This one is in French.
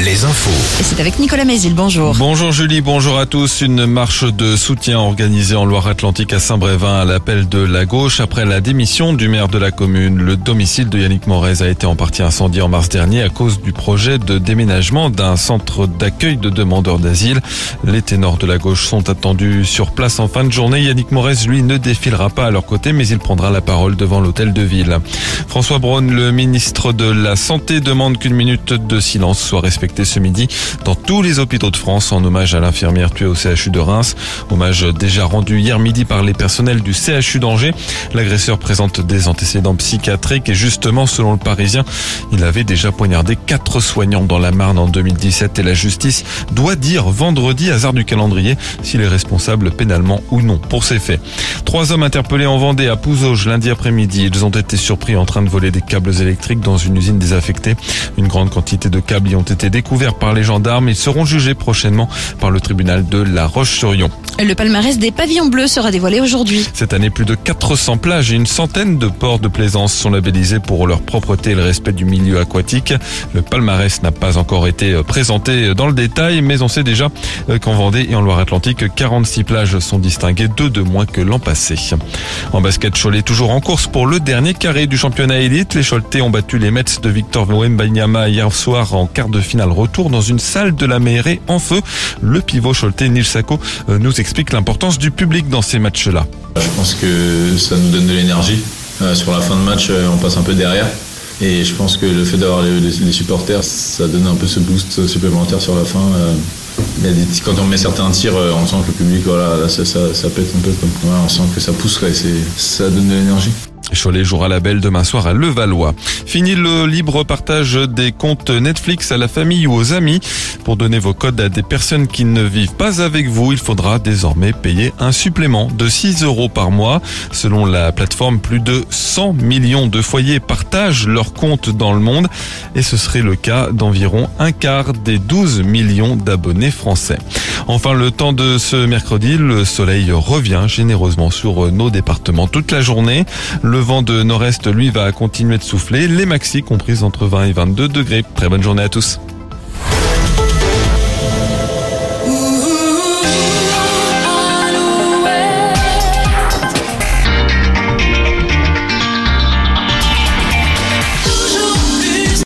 les infos. Et c'est avec Nicolas Mézil, bonjour. Bonjour Julie, bonjour à tous. Une marche de soutien organisée en Loire-Atlantique à Saint-Brévin à l'appel de la gauche après la démission du maire de la commune. Le domicile de Yannick Morez a été en partie incendié en mars dernier à cause du projet de déménagement d'un centre d'accueil de demandeurs d'asile. Les ténors de la gauche sont attendus sur place en fin de journée. Yannick Morez, lui, ne défilera pas à leur côté, mais il prendra la parole devant l'hôtel de ville. François Braun, le ministre de la Santé, demande qu'une minute de silence soit respectée ce midi dans tous les hôpitaux de France en hommage à l'infirmière tuée au CHU de Reims. Hommage déjà rendu hier midi par les personnels du CHU d'Angers. L'agresseur présente des antécédents psychiatriques et justement, selon le Parisien, il avait déjà poignardé quatre soignants dans la Marne en 2017 et la justice doit dire vendredi, hasard du calendrier, s'il est responsable pénalement ou non pour ces faits. Trois hommes interpellés en Vendée à Pouzauges lundi après-midi. Ils ont été surpris en train de voler des câbles électriques dans une usine désaffectée. Une grande quantité de câbles y ont été découverts par les gendarmes. Ils seront jugés prochainement par le tribunal de La Roche-sur-Yon. Le palmarès des pavillons bleus sera dévoilé aujourd'hui. Cette année, plus de 400 plages et une centaine de ports de plaisance sont labellisés pour leur propreté et le respect du milieu aquatique. Le palmarès n'a pas encore été présenté dans le détail, mais on sait déjà qu'en Vendée et en Loire-Atlantique, 46 plages sont distinguées, deux de moins que l'an passé. En basket, Cholet toujours en course pour le dernier carré du championnat élite. Les Choletais ont battu les Mets de Victor Wembanyama hier soir en quart de finale retour dans une salle de la mairie en feu. Le pivot Choletais Nil Sako nous explique l'importance du public dans ces matchs-là. Je pense que ça nous donne de l'énergie. Sur la fin de match, on passe un peu derrière. Et je pense que le fait d'avoir les, supporters, ça donne un peu ce boost supplémentaire sur la fin. quand on met certains tirs, on sent que le public, voilà, ça, ça, pète un peu. on sent que ça pousse, et ça donne de l'énergie. Cholet jouera la belle demain soir à Levallois. Fini le libre partage des comptes Netflix à la famille ou aux amis. Pour donner vos codes à des personnes qui ne vivent pas avec vous, il faudra désormais payer un supplément de 6 euros par mois. Selon la plateforme, plus de 100 millions de foyers partagent leurs comptes dans le monde et ce serait le cas d'environ un quart des 12 millions d'abonnés français. Enfin, le temps de ce mercredi, le soleil revient généreusement sur nos départements toute la journée. Le vent de nord-est, lui, va continuer de souffler. Les maxi comprises entre 20 et 22 degrés. Très bonne journée à tous.